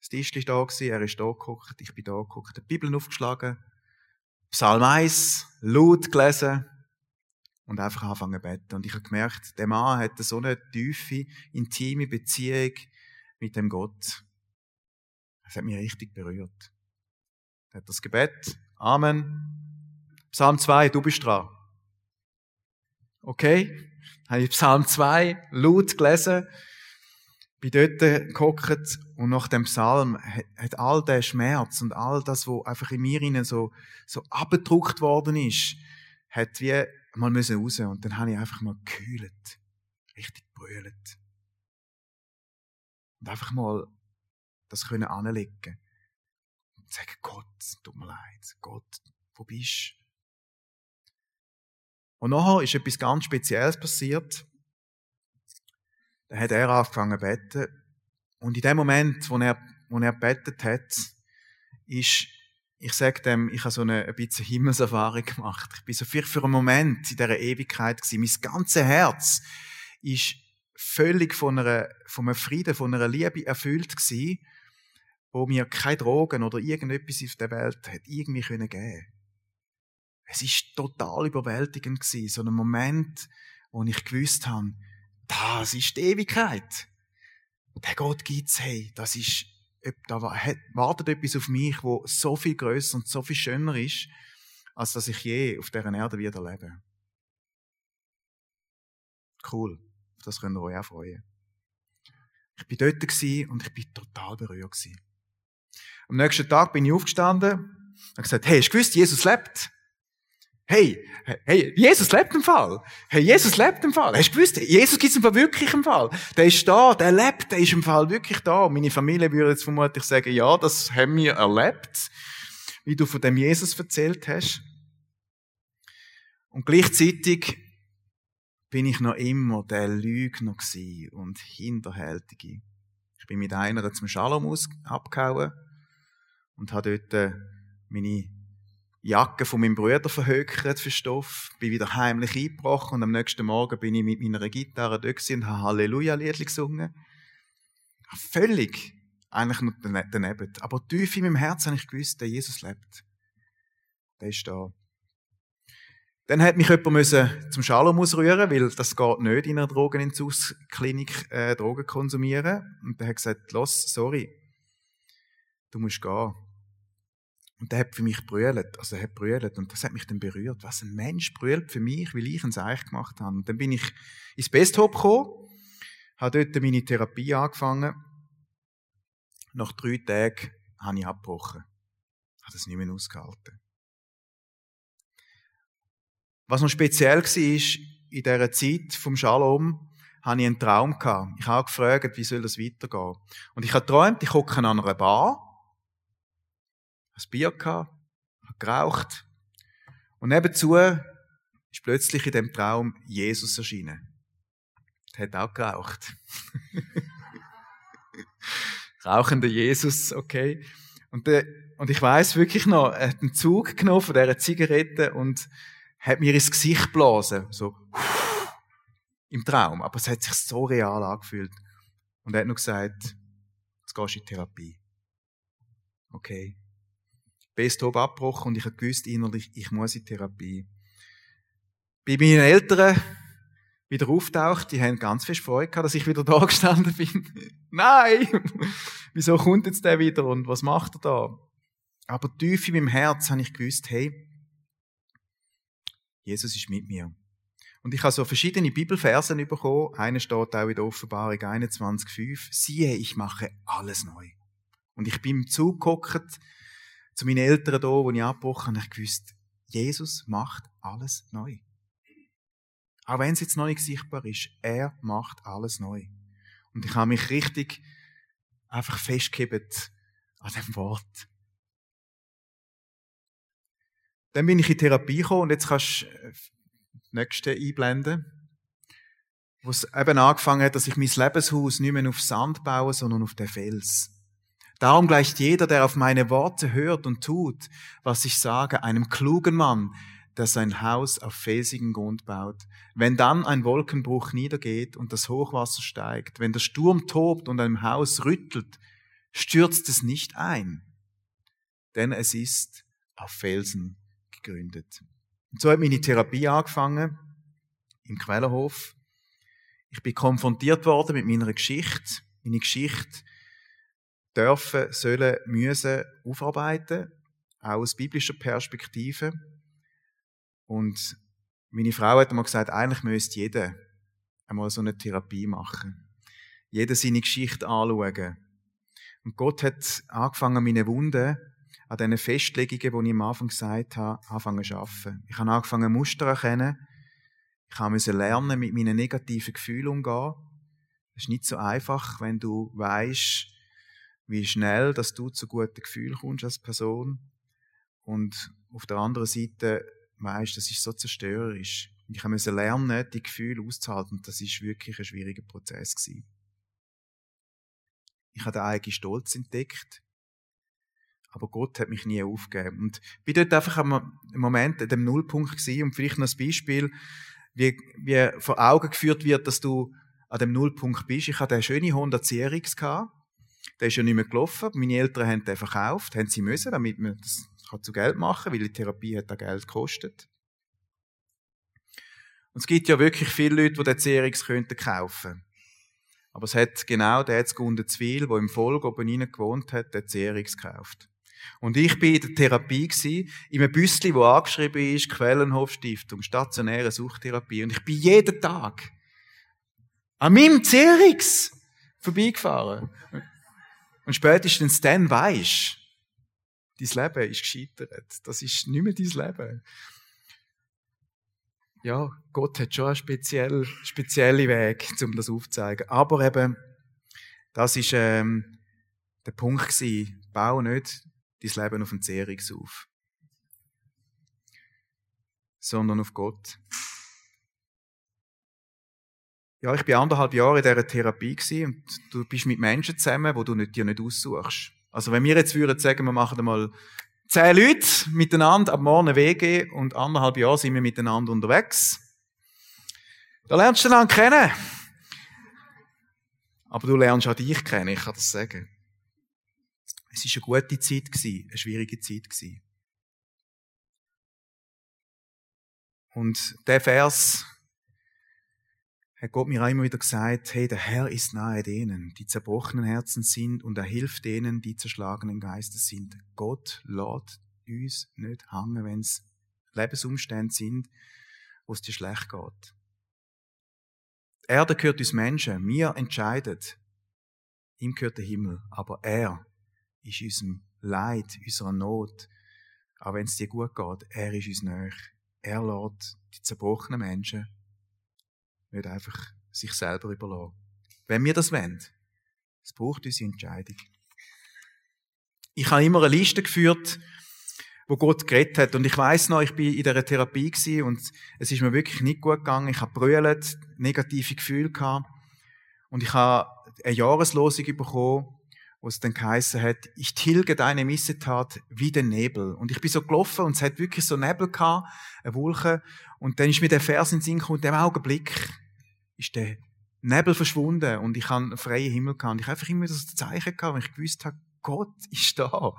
das Tischli da gewesen, er ist da geguckt, ich bin da geguckt, die Bibel aufgeschlagen, Psalm 1, laut gelesen und einfach anfangen zu beten. Und ich habe gemerkt, der Mann hat so eine tiefe, intime Beziehung mit dem Gott. Das hat mich richtig berührt. Er hat das Gebet, Amen. Psalm 2, du bist dran. Okay? Habe ich Psalm 2 laut gelesen bin dort geguckt und nach dem Psalm hat all der Schmerz und all das, was einfach in mir so, so abgedruckt worden ist, hat wie mal müssen raus. Und dann habe ich einfach mal gekühlt. Richtig brüllt. Und einfach mal das können anlegen. Und sagen, Gott, tut mir leid. Gott, wo bist du? Und nachher ist etwas ganz Spezielles passiert. Dann hat er angefangen zu beten. Und in dem Moment, wo er, wo er betet hat, ist, ich sage dem, ich habe so eine, ein bisschen Himmelserfahrung gemacht. Ich bin so für, für einen Moment in dieser Ewigkeit gewesen. Mein ganzes Herz ist völlig von einer, von einem Frieden, von einer Liebe erfüllt gewesen, wo mir keine Drogen oder irgendetwas auf der Welt hat irgendwie können geben. Es ist total überwältigend gewesen. So ein Moment, wo ich gewusst habe, das ist die Ewigkeit. Der Gott gibt's, hey, das ist, da wartet etwas auf mich, wo so viel größer und so viel schöner ist, als dass ich je auf dieser Erde wieder lebe. Cool. das könnt ihr euch auch freuen. Ich bin dort und ich bin total berührt Am nächsten Tag bin ich aufgestanden und gesagt, hey, hast du gewusst, Jesus lebt? Hey, hey, Jesus lebt im Fall. Hey, Jesus lebt im Fall. Hast du gewusst, Jesus gibt es im Fall wirklich im Fall. Der ist da, der lebt, der ist im Fall wirklich da. Meine Familie würde jetzt vermutlich sagen, ja, das haben wir erlebt, wie du von dem Jesus erzählt hast. Und gleichzeitig bin ich noch immer der Lügner und Hinterhältige. Ich bin mit einer zum Shalom abgehauen und habe dort äh, meine Jacke von meinem Bruder verhökert für Stoff, bin wieder heimlich eingebrochen und am nächsten Morgen bin ich mit meiner Gitarre dort und habe Halleluja-Lied gesungen. Völlig eigentlich nur daneben. Aber tief in meinem Herzen habe ich gewusst, der Jesus lebt. Der ist da. Dann hat mich jemand zum Shalom ausrühren, weil das geht nicht in einer Drogenentzugsklinik äh, Drogen konsumieren. Und der hat gesagt, los, sorry, du musst gehen. Und der hat für mich brüllt, also er hat brüllt und das hat mich dann berührt. Was ein Mensch brüllt für mich, weil ich ein Seich gemacht habe. Und dann bin ich ins Besthop gekommen habe dort meine Therapie angefangen. Nach drei Tagen habe ich abgebrochen. Ich habe das nicht mehr ausgehalten. Was noch speziell war, ist, in dieser Zeit vom Shalom, hatte ich einen Traum gehabt. Ich habe gefragt, wie soll das weitergehen? Und ich habe geträumt, ich hocke an einer Bar, ein Bier gehabt, habe geraucht. Und nebenzu ist plötzlich in dem Traum Jesus erschienen. Der hat auch geraucht. [laughs] Rauchender Jesus, okay. Und, der, und ich weiß wirklich noch, er hat einen Zug genommen von dieser Zigarette und hat mir ins Gesicht geblasen. So, [laughs] im Traum. Aber es hat sich so real angefühlt. Und er hat noch gesagt, jetzt gehst du in Therapie. Okay. Bestop abgebrochen und ich habe gewusst innerlich, ich muss in Therapie. Bei meinen Eltern wieder auftaucht, die haben ganz fest Freude gehabt, dass ich wieder [laughs] da gestanden bin. Nein! [laughs] Wieso kommt jetzt der wieder und was macht er da? Aber tief in meinem Herz habe ich gewusst, hey, Jesus ist mit mir. Und ich habe so verschiedene Bibelversen bekommen. Einer steht auch in der Offenbarung 21,5. Siehe, ich mache alles neu. Und ich bin im Zug gehockt, zu meinen Eltern da, wo ich abgebrochen habe, ich gewusst, Jesus macht alles neu. Auch wenn es jetzt noch nicht sichtbar ist, er macht alles neu. Und ich habe mich richtig einfach festgehebt an dem Wort. Dann bin ich in Therapie gekommen und jetzt kannst du äh, nächste einblenden. Wo es eben angefangen hat, dass ich mein Lebenshaus nicht mehr auf Sand baue, sondern auf den Fels. Darum gleicht jeder, der auf meine Worte hört und tut, was ich sage, einem klugen Mann, der sein Haus auf felsigen Grund baut. Wenn dann ein Wolkenbruch niedergeht und das Hochwasser steigt, wenn der Sturm tobt und einem Haus rüttelt, stürzt es nicht ein, denn es ist auf Felsen gegründet. Und so hat meine Therapie angefangen im Quellerhof. Ich bin konfrontiert worden mit meiner Geschichte. Meine Geschichte dürfen, sollen, müssen aufarbeiten, auch aus biblischer Perspektive. Und meine Frau hat mir gesagt, eigentlich müsste jeder einmal so eine Therapie machen. Jeder seine Geschichte anschauen. Und Gott hat angefangen, meine Wunden an diesen Festlegungen, die ich am Anfang gesagt habe, anfangen zu arbeiten. Ich habe angefangen, Muster zu erkennen. Ich musste lernen, mit meinen negativen Gefühlen umzugehen. Es ist nicht so einfach, wenn du weißt, wie schnell, dass du zu guten Gefühlen kommst als Person. Und auf der anderen Seite weißt, das ist so zerstörerisch. Ich musste lernen, die Gefühle auszuhalten. Und das ist wirklich ein schwieriger Prozess gewesen. Ich habe den eigenen Stolz entdeckt. Aber Gott hat mich nie aufgegeben. Und ich bin dort einfach im Moment an dem Nullpunkt gewesen und vielleicht noch ein Beispiel, wie, wie vor Augen geführt wird, dass du an dem Nullpunkt bist. Ich hatte eine schöne Honda CRX gehabt. Der ist ja nicht mehr gelaufen. Meine Eltern haben den verkauft, haben sie müssen, damit man das zu Geld machen, weil die Therapie hat da Geld gekostet. Und es gibt ja wirklich viele Leute, die den CRX könnten kaufen. Aber es hat genau der Gunde Zwil, der im Volk oben rein gewohnt hat, den CRX gekauft. Und ich bin in der Therapie in einem Büssli, wo angeschrieben ist, Quellenhof Stiftung, stationäre Suchtherapie. Und ich bin jeden Tag an meinem CRX vorbeigefahren. Und spätestens dann weisst, dein Leben ist gescheitert. Das ist nicht mehr dein Leben. Ja, Gott hat schon einen speziellen, speziellen Weg, um das aufzuzeigen. Aber eben, das ist ähm, der Punkt gewesen. Bau nicht dein Leben auf den Zehrungs auf, sondern auf Gott. Ja, ich bin anderthalb Jahre in dieser Therapie und du bist mit Menschen zusammen, wo du nicht, dir nicht aussuchst. Also wenn wir jetzt würden sagen, wir machen einmal zehn Leute miteinander ab morgen WG und anderthalb Jahre sind wir miteinander unterwegs, da lernst du dann kennen. Aber du lernst auch dich kennen, ich kann das sagen. Es war eine gute Zeit, eine schwierige Zeit. Und der Vers hat Gott mir auch immer wieder gesagt, hey, der Herr ist nahe denen, die zerbrochenen Herzen sind und er hilft denen, die zerschlagenen Geistes sind. Gott lädt uns nicht hängen, wenn es Lebensumstände sind, wo es dir schlecht geht. Erde gehört uns Menschen. Wir entscheiden. Ihm gehört der Himmel. Aber er ist unserem Leid, unserer Not, auch wenn es dir gut geht, er ist uns näher. Er lässt die zerbrochenen Menschen nicht einfach sich selber überlassen. Wenn wir das wollen, es braucht unsere Entscheidung. Ich habe immer eine Liste geführt, wo Gott geredet hat. Und ich weiß noch, ich bin in dieser Therapie gewesen und es ist mir wirklich nicht gut gegangen. Ich habe brüllt, negative Gefühle gehabt. Und ich habe eine Jahreslosung bekommen, wo es dann geheißen hat, ich tilge deine Missetat wie den Nebel. Und ich bin so gelaufen und es hat wirklich so Nebel gehabt, eine Wolke. Und dann ist mir der Vers in den Sinn gekommen, in dem Augenblick ist der Nebel verschwunden und ich habe einen freien Himmel gehabt. Und ich habe einfach immer das Zeichen gehabt, weil ich gewusst habe, Gott ist da.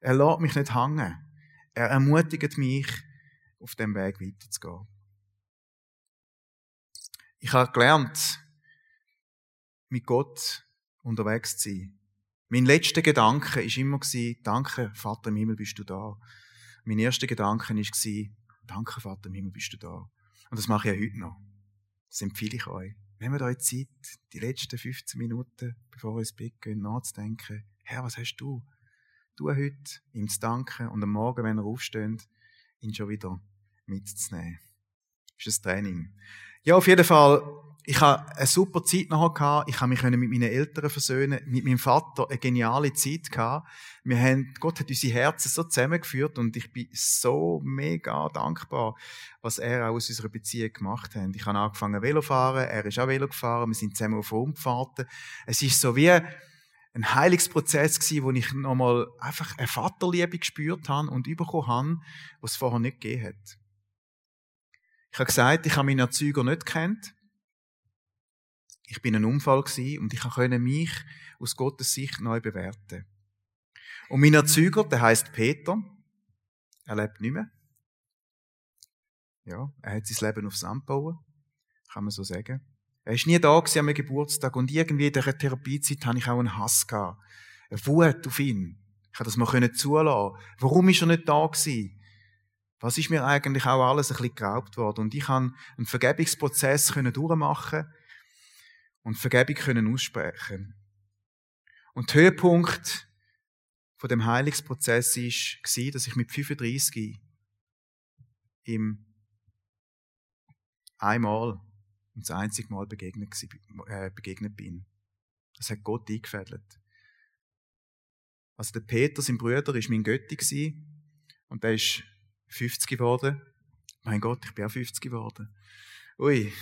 Er lässt mich nicht hängen. Er ermutigt mich, auf dem Weg weiterzugehen. Ich habe gelernt, mit Gott unterwegs zu sein. Mein letzter Gedanke war immer, danke, Vater im Himmel, bist du da. Mein erster Gedanke war, danke, Vater im Himmel, bist du da. Und das mache ich ja heute noch. Das empfehle ich euch. Nehmt euch Zeit, die letzten 15 Minuten, bevor ihr ins Bett geht, nachzudenken, Herr, was hast du? Du heute, ihm zu danken und am Morgen, wenn er aufsteht, ihn schon wieder mitzunehmen. Das ist ein Training. Ja, auf jeden Fall, ich habe eine super Zeit nachher gehabt. Ich habe mich mit meinen Eltern versöhnen, mit meinem Vater eine geniale Zeit gehabt. Wir haben, Gott hat unsere Herzen so zusammengeführt und ich bin so mega dankbar, was er auch aus unserer Beziehung gemacht hat. Ich habe angefangen Velo fahren, er ist auch Velo gefahren, wir sind zusammen auf Rundfahrten. Es ist so wie ein Heilungsprozess gewesen, wo ich nochmal einfach eine Vaterliebe gespürt habe und bekommen habe, was es vorher nicht gegeben hat. Ich habe gesagt, ich habe meinen Erzeuger nicht kennt. Ich bin ein Unfall gewesen und ich konnte mich aus Gottes Sicht neu bewerten. Und mein Erzeuger, der heißt Peter. Er lebt nicht mehr. Ja, er hat sein Leben aufs Sand bauen. Kann man so sagen. Er ist nie da gewesen an meinem Geburtstag und irgendwie in dieser Therapiezeit habe ich auch einen Hass gehabt. Eine Wut auf ihn. Ich habe das mal zulassen. Warum ist er nicht da gewesen? Was ist mir eigentlich auch alles ein bisschen geraubt worden? Und ich kann einen Vergebungsprozess durchmachen und Vergebung können aussprechen. Und der Höhepunkt von dem Heilungsprozess war, dass ich mit 35 ihm einmal und das einzige Mal begegnet, äh, begegnet bin. Das hat Gott eingefädelt. Also der Peter, sein Bruder, ist mein Götti und der ist 50 geworden. Mein Gott, ich bin auch 50 geworden. Ui.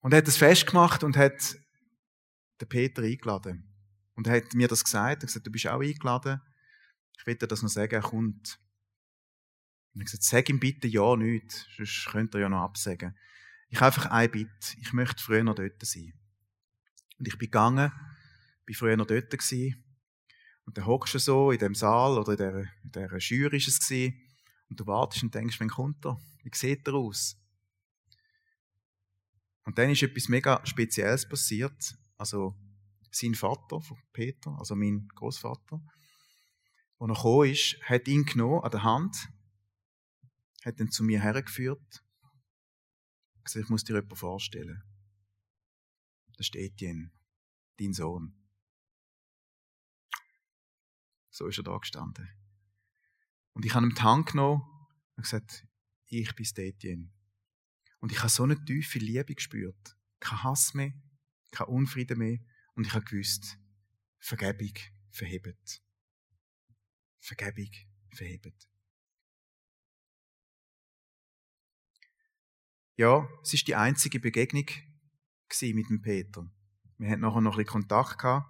Und er hat das festgemacht und hat den Peter eingeladen. Und er hat mir das gesagt. Er hat gesagt, du bist auch eingeladen. Ich will dir das noch sagen, er kommt. Und er hat gesagt, sag ihm bitte ja nicht, sonst könnt ihr ja noch absagen. Ich habe einfach ein Bitte. Ich möchte früher noch dort sein. Und ich bin gegangen, bin früher noch dort gewesen. Und dann hockst du so in dem Saal oder in der, in Schür ist es gewesen, und du wartest und denkst, wann kommt er? Wie sieht er aus? Und dann ist etwas mega Spezielles passiert. Also, sein Vater Peter, also mein Großvater, als er gekommen ist, hat ihn genommen an der Hand, hat ihn zu mir hergeführt, gesagt, ich muss dir jemanden vorstellen. Das ist Etienne, dein Sohn. So ist er da gestanden. Und ich habe ihm die Hand genommen und gesagt, ich bin Etienne. Und ich habe so eine tiefe Liebe gespürt. Kein Hass mehr, kein Unfrieden mehr. Und ich habe gewusst, Vergebung verhebt. Vergebung verhebt. Ja, es ist die einzige Begegnung mit dem Peter. Wir hatten nachher noch ein bisschen Kontakt gehabt.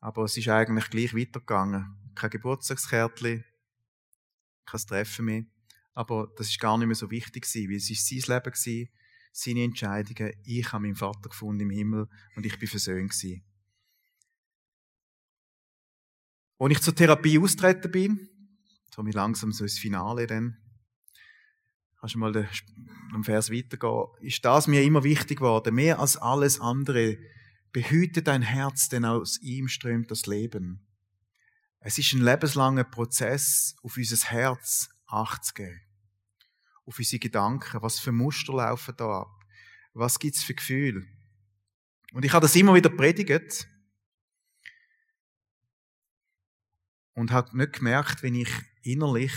Aber es ist eigentlich gleich weitergegangen. Kein Geburtstagskärtchen, kein Treffen mehr. Aber das ist gar nicht mehr so wichtig gewesen, weil es ist sein Leben gewesen, seine Entscheidungen. Ich habe meinen Vater gefunden im Himmel und ich bin versöhnt gewesen. Als ich zur Therapie austreten bin, so mir langsam so ins Finale dann, kannst du mal den Vers weitergehen, ist das mir immer wichtig geworden, mehr als alles andere Behüte dein Herz, denn aus ihm strömt das Leben. Es ist ein lebenslanger Prozess, auf unser Herz Acht zu geben. Auf unsere Gedanken. Was für Muster laufen da ab? Was gibt's für Gefühle? Und ich habe das immer wieder predigt und habe nicht gemerkt, wenn ich innerlich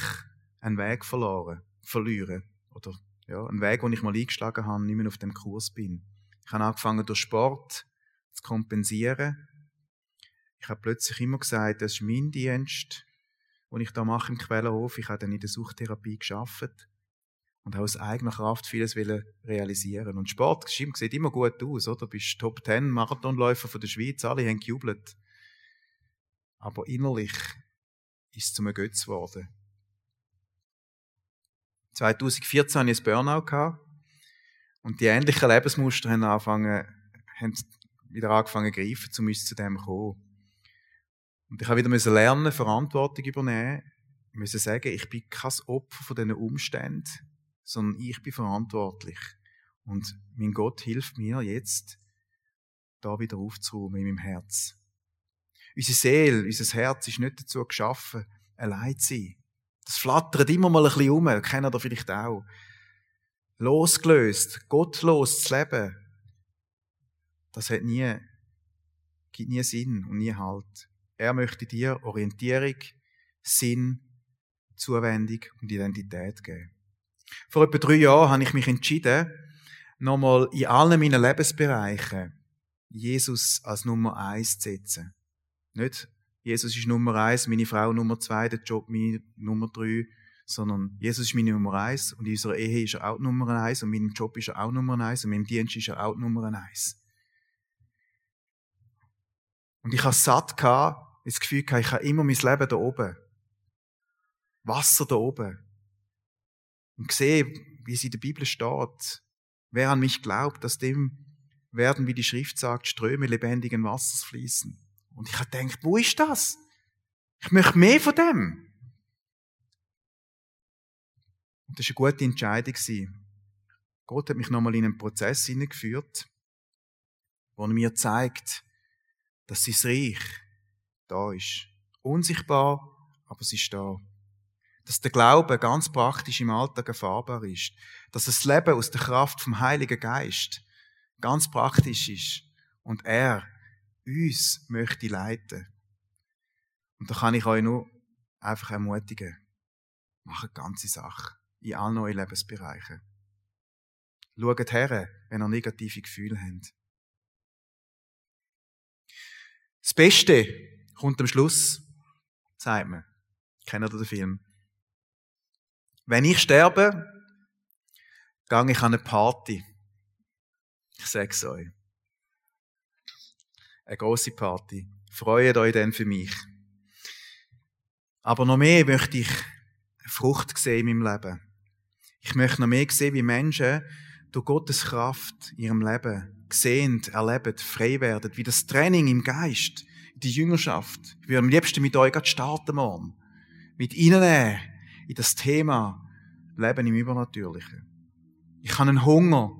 einen Weg verloren, verliere oder ja, einen Weg, den ich mal eingeschlagen habe, nicht mehr auf dem Kurs bin. Ich habe angefangen durch Sport zu kompensieren. Ich habe plötzlich immer gesagt, das ist mein Dienst, den ich da mache im Quellenhof. Ich habe dann in der Suchtherapie geschafft und habe aus eigener Kraft vieles realisieren. Und Sport sieht immer gut aus, oder? Du bist Top 10 Marathonläufer von der Schweiz, alle haben gejubelt. Aber innerlich ist es zum Götz geworden. 2014 hatte ich ein Burnout. Und die ähnlichen Lebensmuster haben, angefangen, haben wieder angefangen zu greifen, um uns zu dem zu kommen. Und ich habe wieder lernen, Verantwortung übernehmen, musste sagen, ich bin kein Opfer von diesen Umständen, sondern ich bin verantwortlich. Und mein Gott hilft mir jetzt, da wieder aufzuräumen in meinem Herz. Unsere Seele, unser Herz ist nicht dazu geschaffen, allein zu sein. Das flattert immer mal ein bisschen um, kennt ihr vielleicht auch. Losgelöst, gottlos zu leben, das hat nie, gibt nie Sinn und nie Halt. Er möchte dir Orientierung, Sinn, Zuwendung und Identität geben. Vor etwa drei Jahren habe ich mich entschieden, nochmal in allen meinen Lebensbereichen Jesus als Nummer eins zu setzen. Nicht Jesus ist Nummer eins, meine Frau Nummer zwei, der Job meine Nummer drei, sondern Jesus ist meine Nummer eins und in unserer Ehe ist er auch Nummer eins und in meinem Job ist er auch Nummer eins und in meinem Dienst ist er auch Nummer eins. Und ich habe satt gehabt, das Gefühl gehabt, ich habe immer mein Leben da oben. Wasser da oben. Und sehe, wie es in der Bibel steht. Wer an mich glaubt, dass dem werden, wie die Schrift sagt, Ströme lebendigen Wassers fließen. Und ich habe gedacht, wo ist das? Ich möchte mehr von dem. Und das war eine gute Entscheidung. Gott hat mich nochmal in einen Prozess hineingeführt, wo er mir zeigt, dass sein Reich da ist. Unsichtbar, aber es ist da. Dass der Glaube ganz praktisch im Alltag erfahrbar ist. Dass das Leben aus der Kraft vom Heiligen Geist ganz praktisch ist. Und er uns möchte leiten. Und da kann ich euch nur einfach ermutigen. Macht ganze Sache. In allen neuen Lebensbereichen. Schaut her, wenn ihr negative Gefühle habt. Das Beste kommt am Schluss, sagt man. Kennt ihr den Film? Wenn ich sterbe, gehe ich an eine Party. Ich sag's euch eine große Party. Freut euch dann für mich. Aber noch mehr möchte ich Frucht sehen in meinem Leben. Ich möchte noch mehr sehen, wie Menschen durch Gottes Kraft in ihrem Leben gesehend, erleben, frei werden, wie das Training im Geist, die Jüngerschaft. Ich würde am liebsten mit euch starten morgen. Mit ihnen in das Thema Leben im Übernatürlichen. Ich habe einen Hunger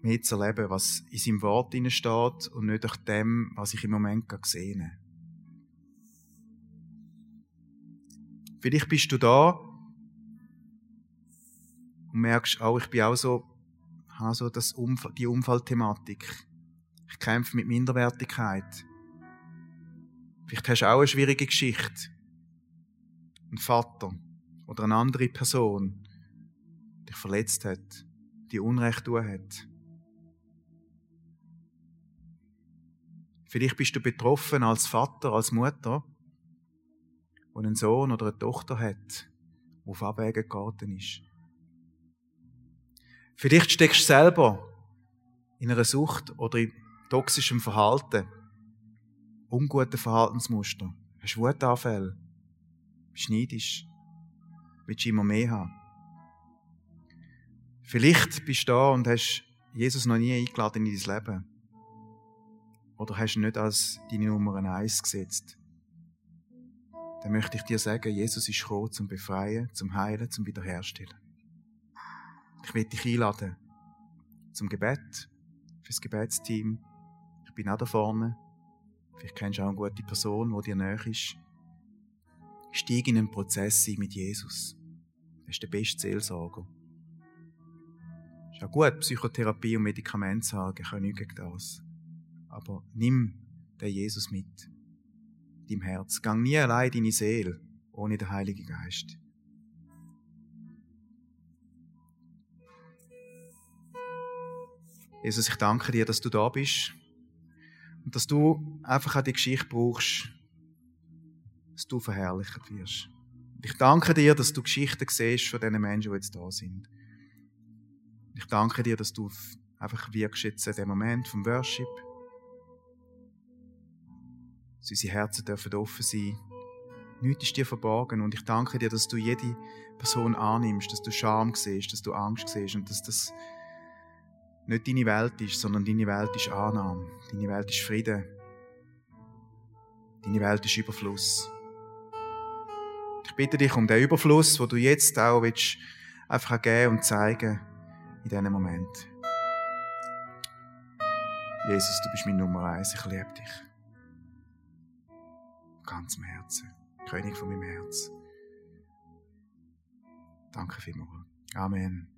mehr zu erleben, was in seinem Wort steht und nicht durch dem, was ich im Moment gerade sehe. Vielleicht bist du da und merkst auch, ich bin auch so, habe so das Umfall, die Unfallthematik. Ich kämpfe mit Minderwertigkeit. Vielleicht hast du auch eine schwierige Geschichte. Ein Vater oder eine andere Person dich verletzt hat, die Unrecht tun hat. Vielleicht bist du betroffen als Vater, als Mutter, der einen Sohn oder eine Tochter hat, der auf Abwägen geraten ist. Vielleicht steckst du selber in einer Sucht oder in toxischem Verhalten, unguten Verhaltensmuster, hast Wutanfälle, bist neidisch, willst immer mehr haben. Vielleicht bist du da und hast Jesus noch nie eingeladen in dein Leben. Oder hast du nicht als deine Nummer eins gesetzt? Dann möchte ich dir sagen, Jesus ist gekommen zum Befreien, zum Heilen, zum Wiederherstellen. Ich will dich einladen zum Gebet, fürs Gebetsteam. Ich bin auch da vorne. Vielleicht kennst du auch eine gute Person, die dir näher ist. Steig in einen Prozess mit Jesus. Er ist der beste Seelsorger. Ist ja gut, Psychotherapie und Medikamente zu haben, können nicht gegen das. Aber nimm den Jesus mit. Deinem Herz. Gang nie allein deine Seele, ohne den Heiligen Geist. Jesus, ich danke dir, dass du da bist und dass du einfach auch die Geschichte brauchst, dass du verherrlicht wirst. Und ich danke dir, dass du Geschichten siehst von diesen Menschen, die jetzt da sind. Ich danke dir, dass du einfach wirkst jetzt in dem Moment vom Worship. Dass unsere Herzen dürfen offen sein. Nichts ist dir verborgen und ich danke dir, dass du jede Person annimmst, dass du Scham siehst, dass du Angst siehst und dass das nicht deine Welt ist, sondern deine Welt ist Annahme, deine Welt ist Frieden, deine Welt ist Überfluss. Ich bitte dich um den Überfluss, wo du jetzt auch willst, einfach geben und zeigen in diesem Moment. Jesus, du bist mein Nummer eins, ich liebe dich. Ganz im Herzen, König von meinem Herz. Danke vielmals. Amen.